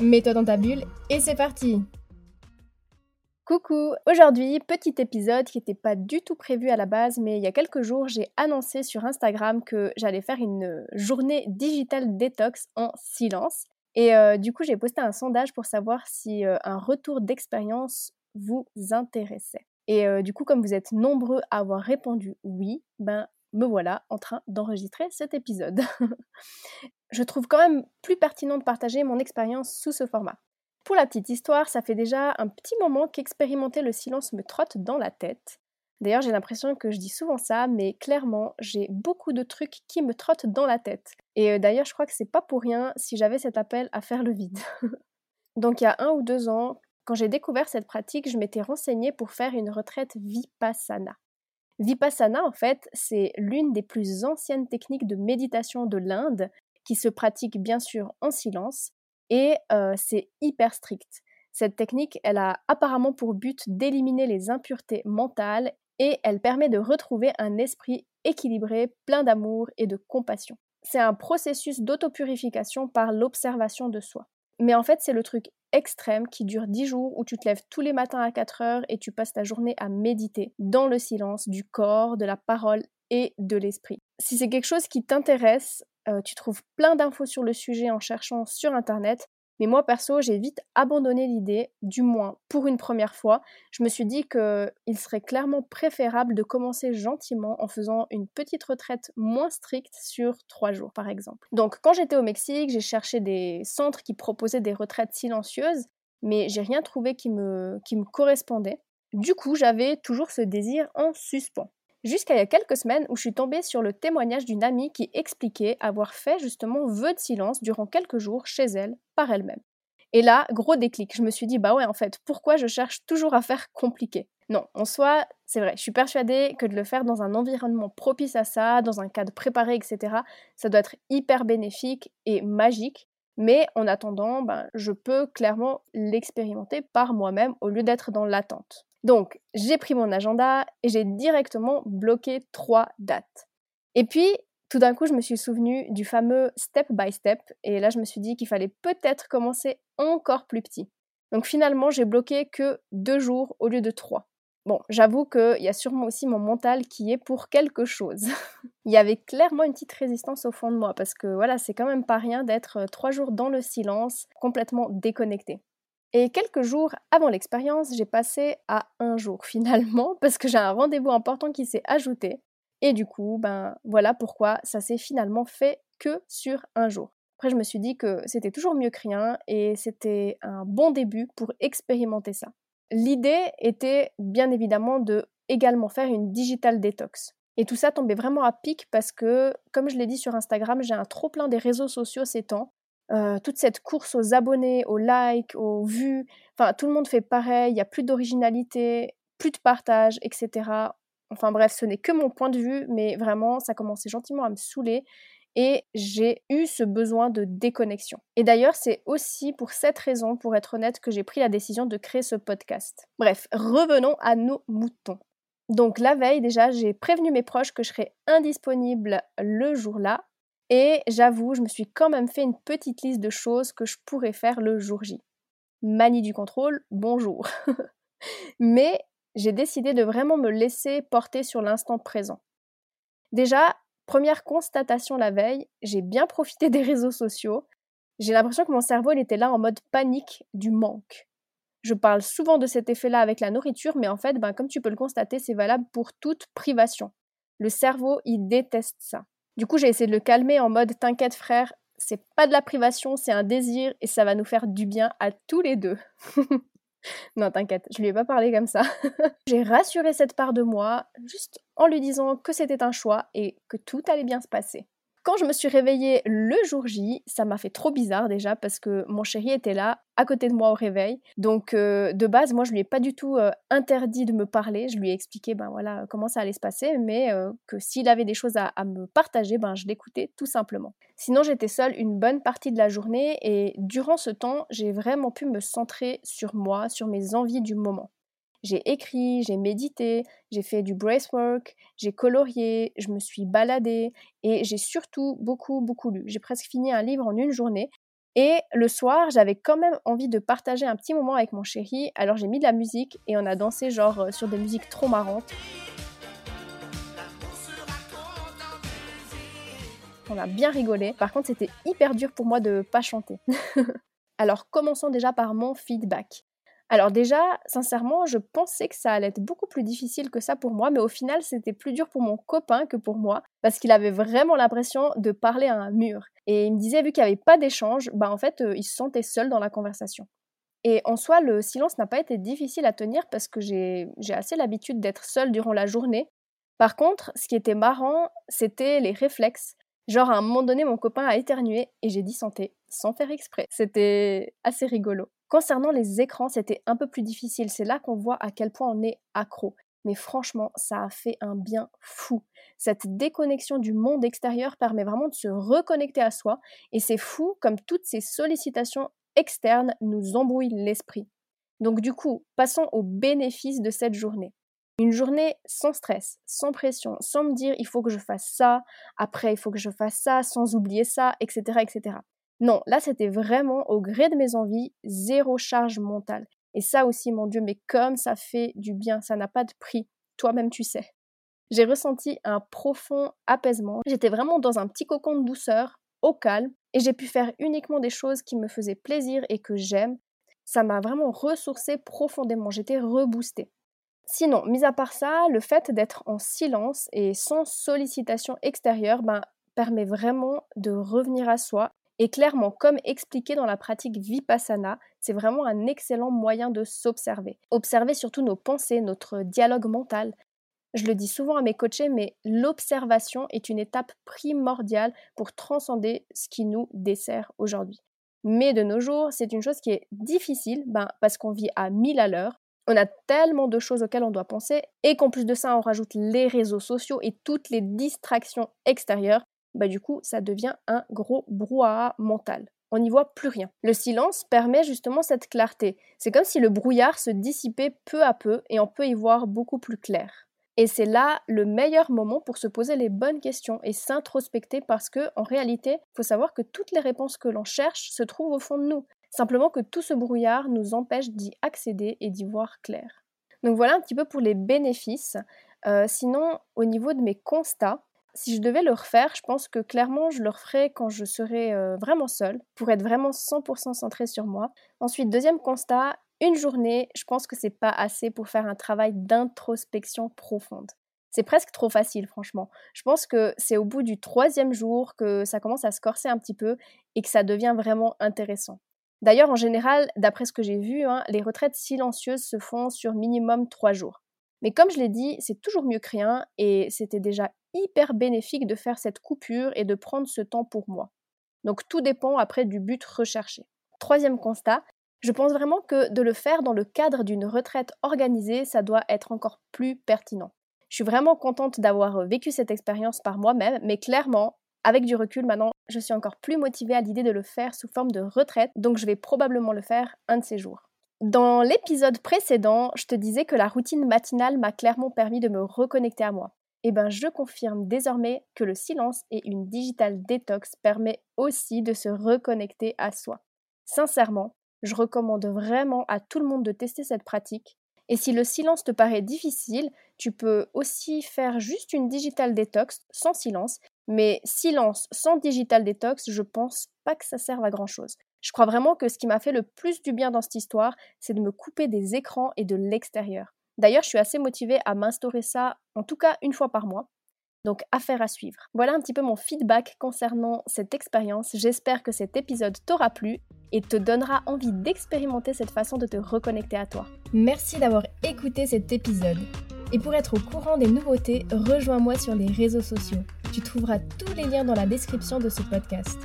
Mets-toi dans ta bulle et c'est parti Coucou Aujourd'hui, petit épisode qui n'était pas du tout prévu à la base, mais il y a quelques jours, j'ai annoncé sur Instagram que j'allais faire une journée digitale détox en silence. Et euh, du coup, j'ai posté un sondage pour savoir si euh, un retour d'expérience vous intéressait. Et euh, du coup, comme vous êtes nombreux à avoir répondu oui, ben me voilà en train d'enregistrer cet épisode. je trouve quand même plus pertinent de partager mon expérience sous ce format. Pour la petite histoire, ça fait déjà un petit moment qu'expérimenter le silence me trotte dans la tête. D'ailleurs, j'ai l'impression que je dis souvent ça, mais clairement, j'ai beaucoup de trucs qui me trottent dans la tête. Et euh, d'ailleurs, je crois que c'est pas pour rien si j'avais cet appel à faire le vide. Donc, il y a un ou deux ans, quand j'ai découvert cette pratique, je m'étais renseignée pour faire une retraite vipassana. Vipassana, en fait, c'est l'une des plus anciennes techniques de méditation de l'Inde qui se pratique bien sûr en silence et euh, c'est hyper strict. Cette technique, elle a apparemment pour but d'éliminer les impuretés mentales et elle permet de retrouver un esprit équilibré, plein d'amour et de compassion. C'est un processus d'autopurification par l'observation de soi. Mais en fait, c'est le truc extrême qui dure 10 jours où tu te lèves tous les matins à 4 heures et tu passes ta journée à méditer dans le silence du corps, de la parole et de l'esprit. Si c'est quelque chose qui t'intéresse, euh, tu trouves plein d'infos sur le sujet en cherchant sur Internet. Mais moi, perso, j'ai vite abandonné l'idée, du moins pour une première fois. Je me suis dit qu'il serait clairement préférable de commencer gentiment en faisant une petite retraite moins stricte sur trois jours, par exemple. Donc, quand j'étais au Mexique, j'ai cherché des centres qui proposaient des retraites silencieuses, mais j'ai rien trouvé qui me, qui me correspondait. Du coup, j'avais toujours ce désir en suspens jusqu'à il y a quelques semaines où je suis tombée sur le témoignage d'une amie qui expliquait avoir fait justement vœu de silence durant quelques jours chez elle, par elle-même. Et là, gros déclic, je me suis dit, bah ouais, en fait, pourquoi je cherche toujours à faire compliqué? Non, en soi, c'est vrai, je suis persuadée que de le faire dans un environnement propice à ça, dans un cadre préparé, etc., ça doit être hyper bénéfique et magique. Mais en attendant, ben, je peux clairement l'expérimenter par moi-même au lieu d'être dans l'attente. Donc, j'ai pris mon agenda et j'ai directement bloqué trois dates. Et puis, tout d'un coup, je me suis souvenu du fameux step by step, et là, je me suis dit qu'il fallait peut-être commencer encore plus petit. Donc finalement, j'ai bloqué que deux jours au lieu de trois. Bon, j'avoue qu'il y a sûrement aussi mon mental qui est pour quelque chose. Il y avait clairement une petite résistance au fond de moi, parce que voilà, c'est quand même pas rien d'être euh, trois jours dans le silence, complètement déconnecté. Et quelques jours avant l'expérience, j'ai passé à un jour finalement, parce que j'ai un rendez-vous important qui s'est ajouté. Et du coup, ben voilà pourquoi ça s'est finalement fait que sur un jour. Après, je me suis dit que c'était toujours mieux que rien et c'était un bon début pour expérimenter ça. L'idée était bien évidemment de également faire une digital detox. Et tout ça tombait vraiment à pic parce que, comme je l'ai dit sur Instagram, j'ai un trop plein des réseaux sociaux ces temps euh, toute cette course aux abonnés, aux likes, aux vues, enfin tout le monde fait pareil, il n'y a plus d'originalité, plus de partage, etc. Enfin bref, ce n'est que mon point de vue, mais vraiment ça commençait gentiment à me saouler et j'ai eu ce besoin de déconnexion. Et d'ailleurs, c'est aussi pour cette raison, pour être honnête, que j'ai pris la décision de créer ce podcast. Bref, revenons à nos moutons. Donc la veille déjà, j'ai prévenu mes proches que je serais indisponible le jour-là et j'avoue, je me suis quand même fait une petite liste de choses que je pourrais faire le jour J. Manie du contrôle, bonjour. Mais j'ai décidé de vraiment me laisser porter sur l'instant présent. Déjà, première constatation la veille, j'ai bien profité des réseaux sociaux. J'ai l'impression que mon cerveau il était là en mode panique du manque. Je parle souvent de cet effet-là avec la nourriture, mais en fait, ben, comme tu peux le constater, c'est valable pour toute privation. Le cerveau, il déteste ça. Du coup, j'ai essayé de le calmer en mode T'inquiète, frère, c'est pas de la privation, c'est un désir et ça va nous faire du bien à tous les deux. non, t'inquiète, je lui ai pas parlé comme ça. j'ai rassuré cette part de moi juste en lui disant que c'était un choix et que tout allait bien se passer. Quand je me suis réveillée le jour J, ça m'a fait trop bizarre déjà parce que mon chéri était là, à côté de moi au réveil. Donc euh, de base, moi je lui ai pas du tout euh, interdit de me parler. Je lui ai expliqué ben voilà comment ça allait se passer, mais euh, que s'il avait des choses à, me partager, ben je l'écoutais tout simplement. Sinon j'étais seule une bonne partie de la journée et durant ce temps, j'ai vraiment pu me centrer sur moi, sur mes envies du moment. J'ai écrit, j'ai médité, j'ai fait du bracework, j'ai colorié, je me suis baladée et j'ai surtout beaucoup, beaucoup lu. J'ai presque fini un livre en une journée. Et le soir, j'avais quand même envie de partager un petit moment avec mon chéri, alors j'ai mis de la musique et on a dansé genre euh, sur des musiques trop marrantes. On a bien rigolé. Par contre, c'était hyper dur pour moi de pas chanter. alors commençons déjà par mon feedback. Alors déjà, sincèrement, je pensais que ça allait être beaucoup plus difficile que ça pour moi, mais au final, c'était plus dur pour mon copain que pour moi, parce qu'il avait vraiment l'impression de parler à un mur. Et il me disait, vu qu'il n'y avait pas d'échange, bah en fait, euh, il se sentait seul dans la conversation. Et en soi, le silence n'a pas été difficile à tenir parce que j'ai assez l'habitude d'être seule durant la journée. Par contre, ce qui était marrant, c'était les réflexes. Genre, à un moment donné, mon copain a éternué et j'ai dit santé, sans faire exprès. C'était assez rigolo. Concernant les écrans, c'était un peu plus difficile. C'est là qu'on voit à quel point on est accro. Mais franchement, ça a fait un bien fou. Cette déconnexion du monde extérieur permet vraiment de se reconnecter à soi. Et c'est fou comme toutes ces sollicitations externes nous embrouillent l'esprit. Donc du coup, passons aux bénéfices de cette journée. Une journée sans stress, sans pression, sans me dire il faut que je fasse ça, après il faut que je fasse ça, sans oublier ça, etc. etc. Non, là c'était vraiment au gré de mes envies, zéro charge mentale. Et ça aussi, mon Dieu, mais comme ça fait du bien, ça n'a pas de prix. Toi-même, tu sais. J'ai ressenti un profond apaisement. J'étais vraiment dans un petit cocon de douceur, au calme, et j'ai pu faire uniquement des choses qui me faisaient plaisir et que j'aime. Ça m'a vraiment ressourcé profondément. J'étais reboostée. Sinon, mis à part ça, le fait d'être en silence et sans sollicitation extérieure ben, permet vraiment de revenir à soi et clairement, comme expliqué dans la pratique Vipassana, c'est vraiment un excellent moyen de s'observer. Observer surtout nos pensées, notre dialogue mental. Je le dis souvent à mes coachés, mais l'observation est une étape primordiale pour transcender ce qui nous dessert aujourd'hui. Mais de nos jours, c'est une chose qui est difficile, ben, parce qu'on vit à mille à l'heure. On a tellement de choses auxquelles on doit penser, et qu'en plus de ça, on rajoute les réseaux sociaux et toutes les distractions extérieures bah du coup ça devient un gros brouhaha mental. On n'y voit plus rien. Le silence permet justement cette clarté. C'est comme si le brouillard se dissipait peu à peu et on peut y voir beaucoup plus clair. Et c'est là le meilleur moment pour se poser les bonnes questions et s'introspecter parce que, en réalité, il faut savoir que toutes les réponses que l'on cherche se trouvent au fond de nous. Simplement que tout ce brouillard nous empêche d'y accéder et d'y voir clair. Donc voilà un petit peu pour les bénéfices. Euh, sinon, au niveau de mes constats, si je devais le refaire, je pense que clairement je le referais quand je serais euh, vraiment seule, pour être vraiment 100% centrée sur moi. Ensuite, deuxième constat, une journée, je pense que c'est pas assez pour faire un travail d'introspection profonde. C'est presque trop facile, franchement. Je pense que c'est au bout du troisième jour que ça commence à se corser un petit peu et que ça devient vraiment intéressant. D'ailleurs, en général, d'après ce que j'ai vu, hein, les retraites silencieuses se font sur minimum trois jours. Mais comme je l'ai dit, c'est toujours mieux que rien et c'était déjà hyper bénéfique de faire cette coupure et de prendre ce temps pour moi. Donc tout dépend après du but recherché. Troisième constat, je pense vraiment que de le faire dans le cadre d'une retraite organisée, ça doit être encore plus pertinent. Je suis vraiment contente d'avoir vécu cette expérience par moi-même, mais clairement, avec du recul maintenant, je suis encore plus motivée à l'idée de le faire sous forme de retraite, donc je vais probablement le faire un de ces jours. Dans l'épisode précédent, je te disais que la routine matinale m'a clairement permis de me reconnecter à moi. Eh ben, je confirme désormais que le silence et une digital détox permet aussi de se reconnecter à soi. Sincèrement, je recommande vraiment à tout le monde de tester cette pratique. Et si le silence te paraît difficile, tu peux aussi faire juste une digital détox sans silence. Mais silence sans digital détox, je pense pas que ça serve à grand chose. Je crois vraiment que ce qui m'a fait le plus du bien dans cette histoire, c'est de me couper des écrans et de l'extérieur. D'ailleurs, je suis assez motivée à m'instaurer ça, en tout cas une fois par mois. Donc, affaire à suivre. Voilà un petit peu mon feedback concernant cette expérience. J'espère que cet épisode t'aura plu et te donnera envie d'expérimenter cette façon de te reconnecter à toi. Merci d'avoir écouté cet épisode. Et pour être au courant des nouveautés, rejoins-moi sur les réseaux sociaux. Tu trouveras tous les liens dans la description de ce podcast.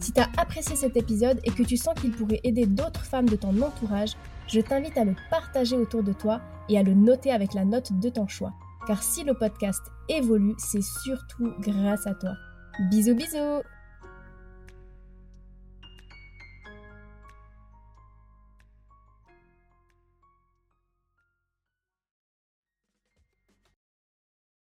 Si tu as apprécié cet épisode et que tu sens qu'il pourrait aider d'autres femmes de ton entourage, je t'invite à le partager autour de toi et à le noter avec la note de ton choix. Car si le podcast évolue, c'est surtout grâce à toi. Bisous bisous